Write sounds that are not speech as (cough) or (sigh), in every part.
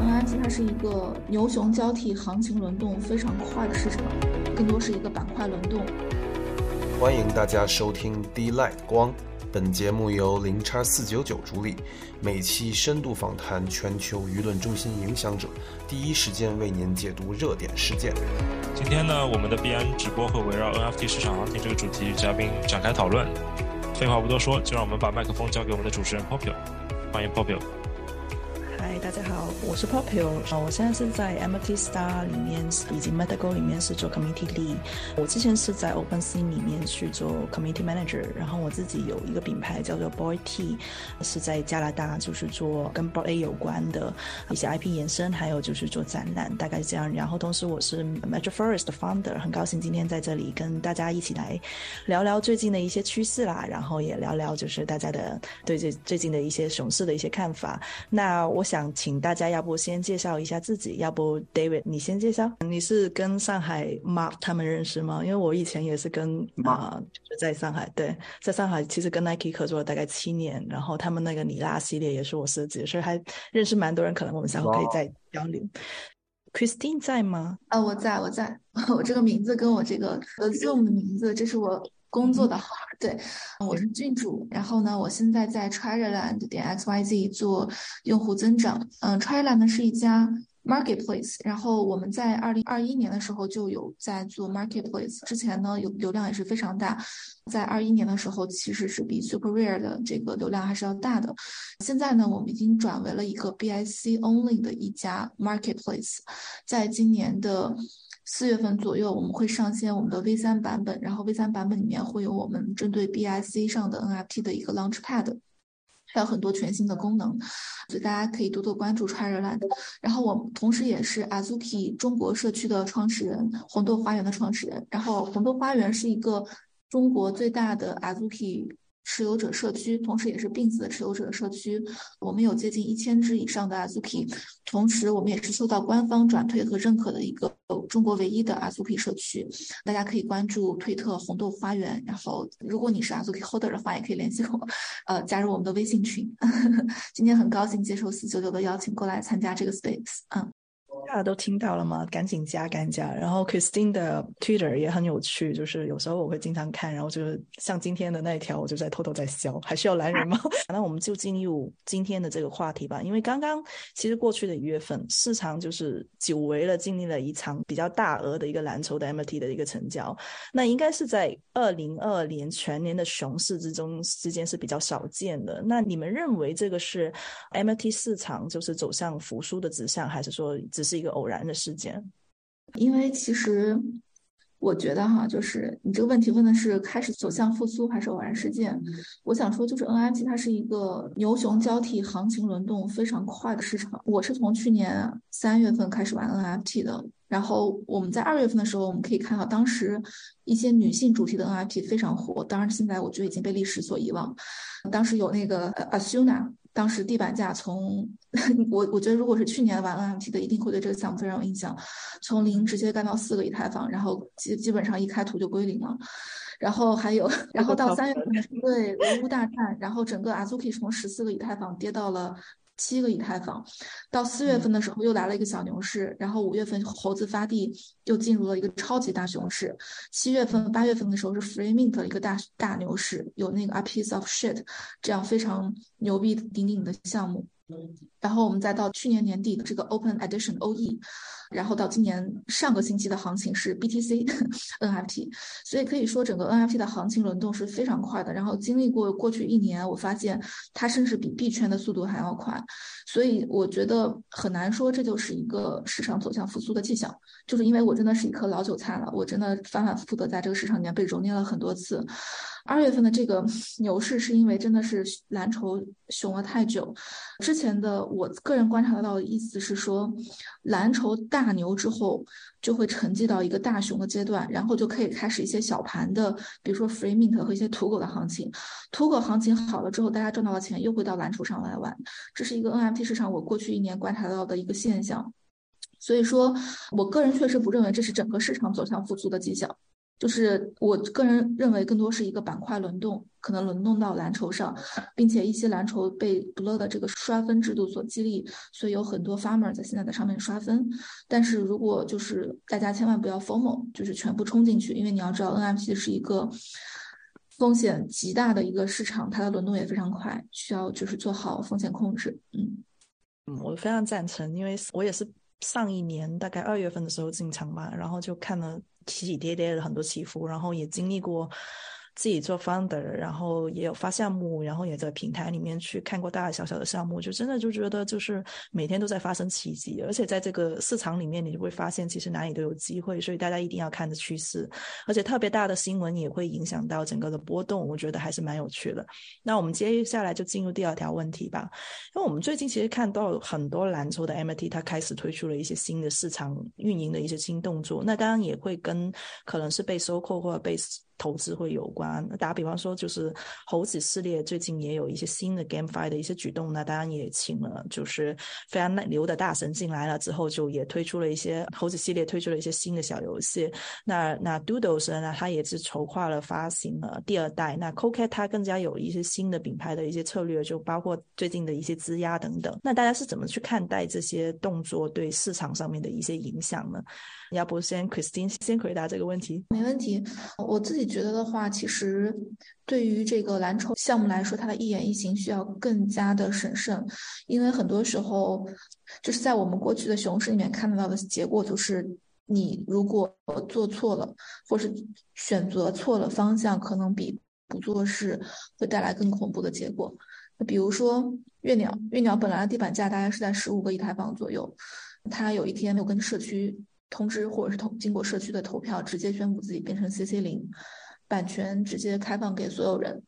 NFT 它是一个牛熊交替、行情轮动非常快的市场，更多是一个板块轮动。欢迎大家收听 D Light 光，本节目由零叉四九九主理，每期深度访谈全球舆论中心影响者，第一时间为您解读热点事件。今天呢，我们的币安直播会围绕 NFT 市场行情这个主题与嘉宾展开讨论。废话不多说，就让我们把麦克风交给我们的主持人 Popio，欢迎 Popio。大家好，我是 Popio 啊，我现在是在 MT Star 里面以及 Metago 里面是做 Community Lead。我之前是在 OpenSea 里面去做 Community Manager，然后我自己有一个品牌叫做 Boy T，是在加拿大就是做跟 Boy A 有关的一些 IP 延伸，还有就是做展览，大概是这样。然后同时我是 Magic Forest 的 Founder，很高兴今天在这里跟大家一起来聊聊最近的一些趋势啦，然后也聊聊就是大家的对这最近的一些熊市的一些看法。那我。想请大家，要不先介绍一下自己，要不 David 你先介绍。你是跟上海 Mark 他们认识吗？因为我以前也是跟啊，就是在上海，对，在上海其实跟 Nike 合作了大概七年，然后他们那个你拉系列也是我设计，所以还认识蛮多人。可能我们下后可以再交流。Christine 在吗？啊，我在，我在。(laughs) 我这个名字跟我这个 Zoom 的名字，这是我。工作的号，对，我是郡主。然后呢，我现在在 t r i l a n d 点 X Y Z 做用户增长。嗯 t r i l a n d 呢是一家 marketplace。然后我们在二零二一年的时候就有在做 marketplace。之前呢，有流量也是非常大。在二一年的时候，其实是比 Super Rare 的这个流量还是要大的。现在呢，我们已经转为了一个 BIC only 的一家 marketplace。在今年的。四月份左右，我们会上线我们的 V 三版本，然后 V 三版本里面会有我们针对 BIC 上的 NFT 的一个 Launchpad，还有很多全新的功能，所以大家可以多多关注 tryerland。然后我同时也是 Azuki 中国社区的创始人，红豆花园的创始人。然后红豆花园是一个中国最大的 Azuki。持有者社区，同时也是 Bins 的持有者社区，我们有接近一千只以上的 Azuki，同时我们也是受到官方转推和认可的一个中国唯一的 Azuki 社区。大家可以关注推特红豆花园，然后如果你是 Azuki Holder 的话，也可以联系我，呃，加入我们的微信群。(laughs) 今天很高兴接受四九九的邀请过来参加这个 Space，嗯。大家都听到了吗？赶紧加，赶紧加。然后 Christine 的 Twitter 也很有趣，就是有时候我会经常看，然后就是像今天的那一条，我就在偷偷在笑。还需要来人吗？(laughs) 那我们就进入今天的这个话题吧。因为刚刚其实过去的一月份，市场就是久违了，经历了一场比较大额的一个蓝筹的 MT 的一个成交。那应该是在二零二年全年的熊市之中之间是比较少见的。那你们认为这个是 MT 市场就是走向复苏的指向，还是说只是？一个偶然的事件，因为其实我觉得哈，就是你这个问题问的是开始走向复苏还是偶然事件？我想说，就是 NFT 它是一个牛熊交替、行情轮动非常快的市场。我是从去年三月份开始玩 NFT 的，然后我们在二月份的时候，我们可以看到当时一些女性主题的 NFT 非常火。当然，现在我觉得已经被历史所遗忘。当时有那个 Asuna。当时地板价从 (laughs) 我我觉得如果是去年玩 NFT 的，一定会对这个项目非常有印象，从零直接干到四个以太坊，然后基基本上一开图就归零了。然后还有，然后到三月份 (laughs) 对俄乌大战，然后整个 Azuki 从十四个以太坊跌到了。七个以太坊，到四月份的时候又来了一个小牛市，然后五月份猴子发地又进入了一个超级大熊市，七月份八月份的时候是 Free Mint 的一个大大牛市，有那个 A Piece of Shit 这样非常牛逼顶顶的项目。然后我们再到去年年底的这个 Open Edition OE，然后到今年上个星期的行情是 BTC (laughs) NFT，所以可以说整个 NFT 的行情轮动是非常快的。然后经历过过去一年，我发现它甚至比币圈的速度还要快，所以我觉得很难说这就是一个市场走向复苏的迹象。就是因为我真的是一颗老韭菜了，我真的反反复复的在这个市场里面被揉捏了很多次。二月份的这个牛市是因为真的是蓝筹熊了太久，之前的我个人观察得到的意思是说，蓝筹大牛之后就会沉寂到一个大熊的阶段，然后就可以开始一些小盘的，比如说 Free Mint 和一些土狗的行情。土狗行情好了之后，大家赚到了钱又会到蓝筹上来玩，这是一个 NFT 市场我过去一年观察到的一个现象。所以说我个人确实不认为这是整个市场走向复苏的迹象。就是我个人认为更多是一个板块轮动，可能轮动到蓝筹上，并且一些蓝筹被 Blur 的这个刷分制度所激励，所以有很多 farmer 在现在在上面刷分。但是如果就是大家千万不要 FOMO，就是全部冲进去，因为你要知道 NFT 是一个风险极大的一个市场，它的轮动也非常快，需要就是做好风险控制。嗯嗯，我非常赞成，因为我也是上一年大概二月份的时候进场吧，然后就看了。起起跌跌的很多起伏，然后也经历过。自己做 founder，然后也有发项目，然后也在平台里面去看过大大小小的项目，就真的就觉得就是每天都在发生奇迹，而且在这个市场里面，你就会发现其实哪里都有机会，所以大家一定要看着趋势，而且特别大的新闻也会影响到整个的波动，我觉得还是蛮有趣的。那我们接下来就进入第二条问题吧，因为我们最近其实看到很多蓝筹的 MT，它开始推出了一些新的市场运营的一些新动作，那当然也会跟可能是被收购或者被。投资会有关。打比方说，就是猴子系列最近也有一些新的 GameFi 的一些举动，那当然也请了就是非常牛的大神进来了之后，就也推出了一些猴子系列推出了一些新的小游戏。那那 Doodles 呢，它也是筹划了发行了第二代。那 Cocat 它更加有一些新的品牌的一些策略，就包括最近的一些质押等等。那大家是怎么去看待这些动作对市场上面的一些影响呢？要不先 Christine 先回答这个问题？没问题，我自己。觉得的话，其实对于这个蓝筹项目来说，它的一言一行需要更加的审慎，因为很多时候就是在我们过去的熊市里面看到的结果，就是你如果做错了，或是选择错了方向，可能比不做事会带来更恐怖的结果。那比如说月鸟，月鸟本来的地板价大概是在十五个以太坊左右，它有一天没有跟社区通知，或者是通经过社区的投票，直接宣布自己变成 CC 零。版权直接开放给所有人，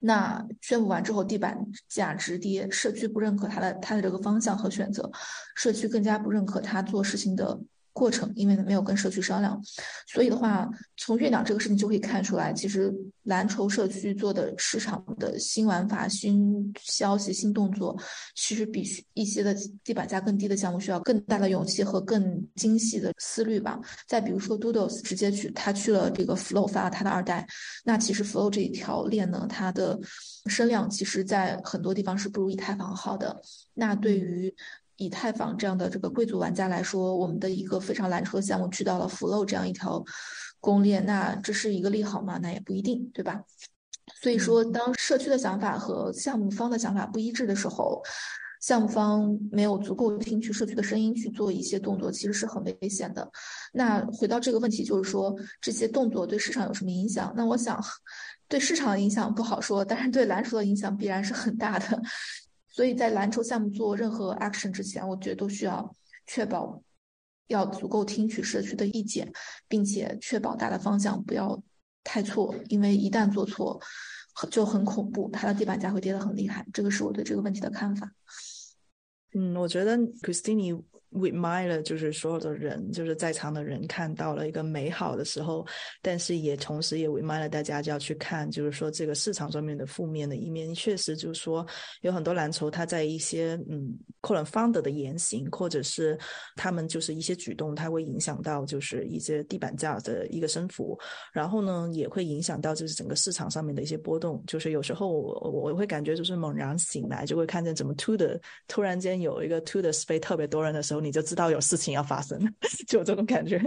那宣布完之后，地板价直跌，社区不认可他的他的这个方向和选择，社区更加不认可他做事情的。过程，因为呢没有跟社区商量，所以的话，从月鸟这个事情就可以看出来，其实蓝筹社区做的市场的新玩法、新消息、新动作，其实比一些的地板价更低的项目需要更大的勇气和更精细的思虑吧。再比如说，Doodles 直接去他去了这个 Flow 发了他的二代，那其实 Flow 这一条链呢，它的声量其实在很多地方是不如以太坊好的。那对于以太坊这样的这个贵族玩家来说，我们的一个非常蓝筹的项目去到了 Flow 这样一条公链，那这是一个利好吗？那也不一定，对吧？所以说，当社区的想法和项目方的想法不一致的时候，项目方没有足够听取社区的声音去做一些动作，其实是很危险的。那回到这个问题，就是说这些动作对市场有什么影响？那我想，对市场的影响不好说，但是对蓝筹的影响必然是很大的。所以在蓝筹项目做任何 action 之前，我觉得都需要确保要足够听取社区的意见，并且确保大的方向不要太错，因为一旦做错，就很恐怖，它的地板价会跌得很厉害。这个是我对这个问题的看法。嗯，我觉得 Christine。Remind 了，就是所有的人，就是在场的人看到了一个美好的时候，但是也同时也 remind 了大家就要去看，就是说这个市场上面的负面的一面，确实就是说有很多蓝筹，它在一些嗯可能 founder 的言行，或者是他们就是一些举动，它会影响到就是一些地板价的一个升幅，然后呢也会影响到就是整个市场上面的一些波动，就是有时候我我会感觉就是猛然醒来，就会看见怎么 to 的突然间有一个 to 的 space 特别多人的时候。你就知道有事情要发生，(laughs) 就有这种感觉。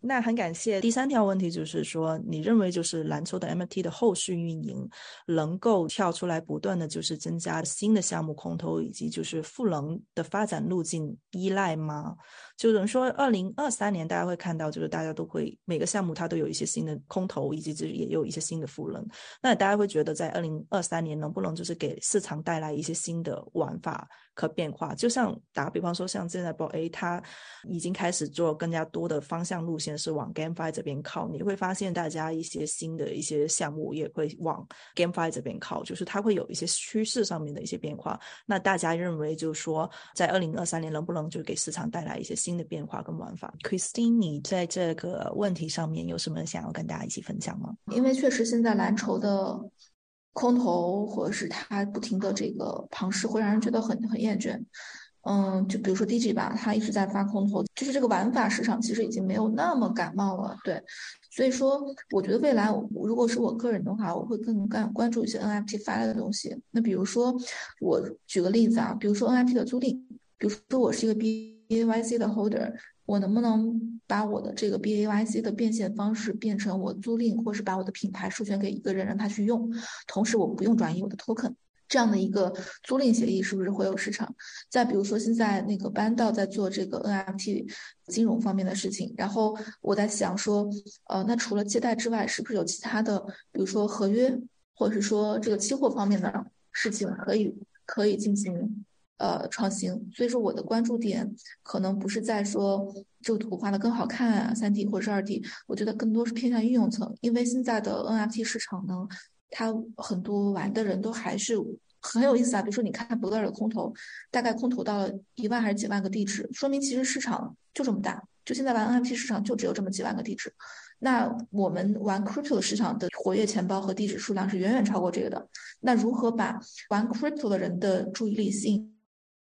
那很感谢。第三条问题就是说，你认为就是蓝筹的 MT 的后续运营能够跳出来，不断的就是增加新的项目空投，以及就是赋能的发展路径依赖吗？就等于说，二零二三年大家会看到，就是大家都会每个项目它都有一些新的空投，以及就是也有一些新的赋能。那大家会觉得，在二零二三年能不能就是给市场带来一些新的玩法？可变化，就像打比方说，像现在报 A，它已经开始做更加多的方向路线是往 GameFi 这边靠。你会发现，大家一些新的一些项目也会往 GameFi 这边靠，就是它会有一些趋势上面的一些变化。那大家认为，就是说，在二零二三年能不能就给市场带来一些新的变化跟玩法？Christine，你在这个问题上面有什么想要跟大家一起分享吗？因为确实现在蓝筹的。空投或者是它不停的这个庞氏会让人觉得很很厌倦，嗯，就比如说 DG 吧，它一直在发空头，就是这个玩法市场其实已经没有那么感冒了，对。所以说，我觉得未来如果是我个人的话，我会更干关注一些 NFT 发来的东西。那比如说，我举个例子啊，比如说 NFT 的租赁，比如说我是一个 B BAYC 的 holder，我能不能把我的这个 BAYC 的变现方式变成我租赁，或是把我的品牌授权给一个人让他去用，同时我不用转移我的 token。这样的一个租赁协议是不是会有市场？再比如说，现在那个班道在做这个 NFT 金融方面的事情，然后我在想说，呃，那除了借贷之外，是不是有其他的，比如说合约，或者是说这个期货方面的事情可以可以进行呃创新？所以说，我的关注点可能不是在说这个图画的更好看啊，三 D 或者是二 D，我觉得更多是偏向应用层，因为现在的 NFT 市场呢。它很多玩的人都还是很有意思啊，比如说你看博 r 的空投，大概空投到了一万还是几万个地址，说明其实市场就这么大，就现在玩 NFT 市场就只有这么几万个地址。那我们玩 crypto 的市场的活跃钱包和地址数量是远远超过这个的。那如何把玩 crypto 的人的注意力吸引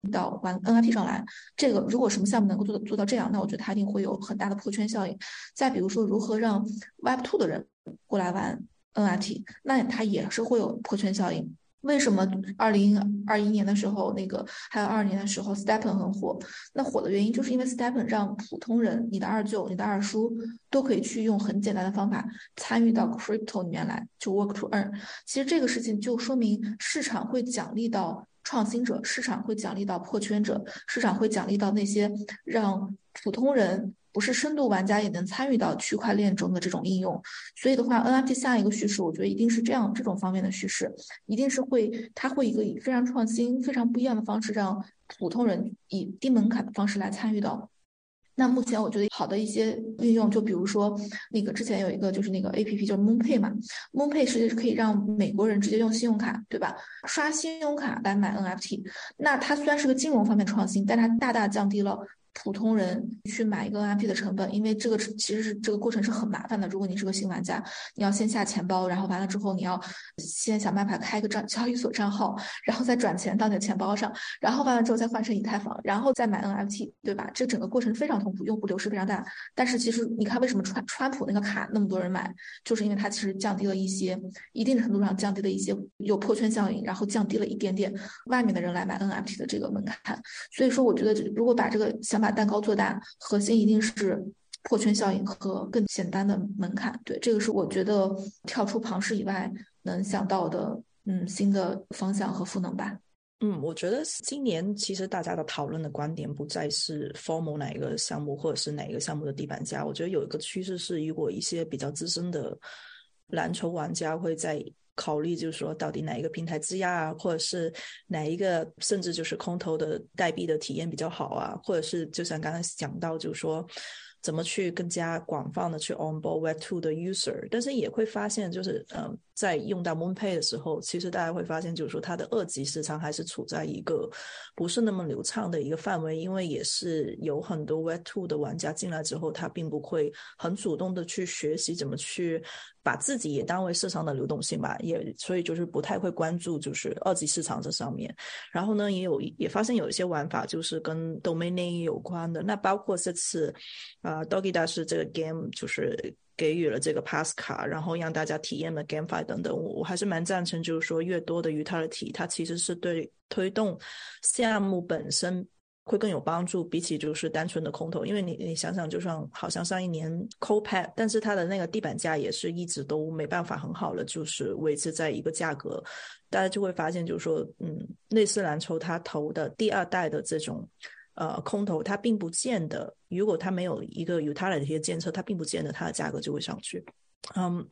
到玩 NFT 上来？这个如果什么项目能够做到做到这样，那我觉得它一定会有很大的破圈效应。再比如说，如何让 Web2 的人过来玩？NFT，那它也是会有破圈效应。为什么二零二一年的时候，那个还有二二年的时候，Stepen 很火？那火的原因就是因为 Stepen 让普通人，你的二舅、你的二叔都可以去用很简单的方法参与到 Crypto 里面来，就 Work to Earn。其实这个事情就说明市场会奖励到创新者，市场会奖励到破圈者，市场会奖励到那些让普通人。不是深度玩家也能参与到区块链中的这种应用，所以的话，NFT 下一个叙事，我觉得一定是这样这种方面的叙事，一定是会，它会一个以非常创新、非常不一样的方式，让普通人以低门槛的方式来参与到。那目前我觉得好的一些运用，就比如说那个之前有一个就是那个 APP 叫 MoonPay 嘛，MoonPay 实际是可以让美国人直接用信用卡，对吧？刷信用卡来买 NFT，那它虽然是个金融方面创新，但它大大降低了。普通人去买一个 NFT 的成本，因为这个其实是这个过程是很麻烦的。如果你是个新玩家，你要先下钱包，然后完了之后你要先想办法开个账交易所账号，然后再转钱到你的钱包上，然后完了之后再换成以太坊，然后再买 NFT，对吧？这整个过程非常痛苦，用户流失非常大。但是其实你看，为什么川川普那个卡那么多人买，就是因为它其实降低了一些一定程度上降低了一些有破圈效应，然后降低了一点点外面的人来买 NFT 的这个门槛。所以说，我觉得如果把这个想把把蛋糕做大，核心一定是破圈效应和更简单的门槛。对，这个是我觉得跳出庞氏以外能想到的，嗯，新的方向和赋能吧。嗯，我觉得今年其实大家的讨论的观点不再是 formal 哪一个项目或者是哪一个项目的地板价。我觉得有一个趋势是，如果一些比较资深的篮球玩家会在。考虑就是说，到底哪一个平台质押啊，或者是哪一个，甚至就是空投的代币的体验比较好啊，或者是就像刚才讲到，就是说。怎么去更加广泛的去 onboard Web Two 的 user？但是也会发现，就是嗯，在用到 MoonPay 的时候，其实大家会发现，就是说它的二级市场还是处在一个不是那么流畅的一个范围，因为也是有很多 Web Two 的玩家进来之后，他并不会很主动的去学习怎么去把自己也当为市场的流动性吧，也所以就是不太会关注就是二级市场这上面。然后呢，也有也发现有一些玩法就是跟 domain 有关的，那包括这次啊。，Doggy 大师这个 game 就是给予了这个 pass 卡，然后让大家体验了 GameFi 等等。我我还是蛮赞成，就是说越多的 utility，它其实是对推动项目本身会更有帮助，比起就是单纯的空投。因为你你想想，就算好像上一年 Copad，但是它的那个地板价也是一直都没办法很好的就是维持在一个价格。大家就会发现，就是说，嗯，类似蓝筹它投的第二代的这种。呃，空头它并不见得，如果它没有一个 utility 的建设，它并不见得它的价格就会上去。嗯，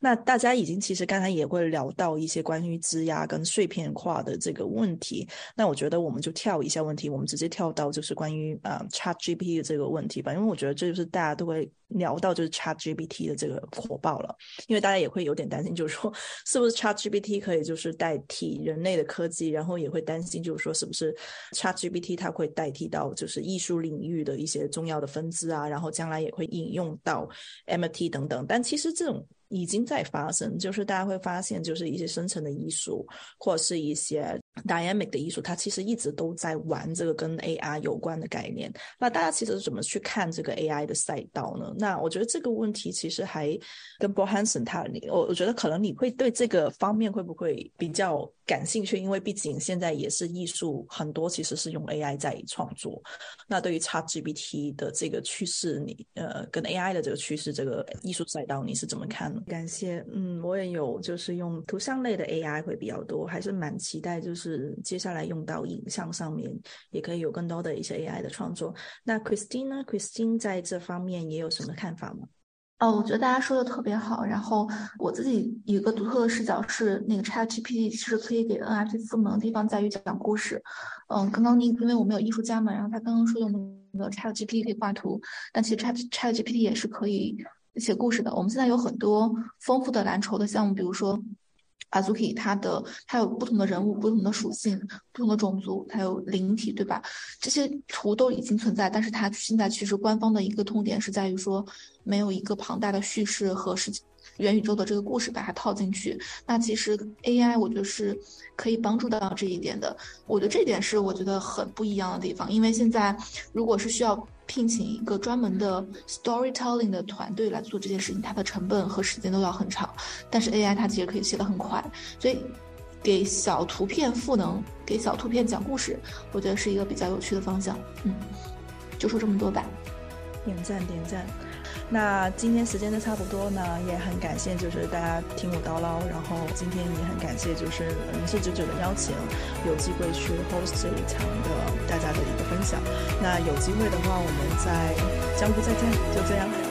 那大家已经其实刚才也会聊到一些关于质押跟碎片化的这个问题。那我觉得我们就跳一下问题，我们直接跳到就是关于啊 Chat GPT 的这个问题吧，因为我觉得这就是大家都会聊到就是 Chat GPT 的这个火爆了，因为大家也会有点担心，就是说是不是 Chat GPT 可以就是代替人类的科技，然后也会担心就是说是不是 Chat GPT 它会代替到就是艺术领域的一些重要的分支啊，然后将来也会引用到 MT 等等，但其实。是这种已经在发生，就是大家会发现，就是一些生成的艺术，或者是一些 dynamic 的艺术，它其实一直都在玩这个跟 AI 有关的概念。那大家其实怎么去看这个 AI 的赛道呢？那我觉得这个问题其实还跟 Bo Hansen 他，我我觉得可能你会对这个方面会不会比较感兴趣？因为毕竟现在也是艺术很多其实是用 AI 在创作。那对于 ChatGPT 的这个趋势，你呃跟 AI 的这个趋势，这个艺术赛道你是怎么看？感谢，嗯，我也有，就是用图像类的 AI 会比较多，还是蛮期待，就是接下来用到影像上面，也可以有更多的一些 AI 的创作。那 Christine 呢？Christine 在这方面也有什么看法吗？哦，我觉得大家说的特别好。然后我自己一个独特的视角是，那个 ChatGPT 其实可以给 NFT 赋能的地方在于讲故事。嗯，刚刚您因为我们有艺术家嘛，然后他刚刚说用那个 ChatGPT 可以画图，但其实 Chat ChatGPT 也是可以。写故事的，我们现在有很多丰富的蓝筹的项目，比如说，Azuki，它的它有不同的人物、不同的属性、不同的种族，它有灵体，对吧？这些图都已经存在，但是它现在其实官方的一个痛点是在于说，没有一个庞大的叙事和事情。元宇宙的这个故事把它套进去，那其实 AI 我觉得是可以帮助到这一点的。我觉得这点是我觉得很不一样的地方，因为现在如果是需要聘请一个专门的 storytelling 的团队来做这件事情，它的成本和时间都要很长。但是 AI 它其实可以写得很快，所以给小图片赋能，给小图片讲故事，我觉得是一个比较有趣的方向。嗯，就说这么多吧。点赞点赞。那今天时间都差不多呢，也很感谢就是大家听我叨唠，然后今天也很感谢就是零四九九的邀请，有机会去 host 这一场的大家的一个分享。那有机会的话，我们在江湖再见，就这样。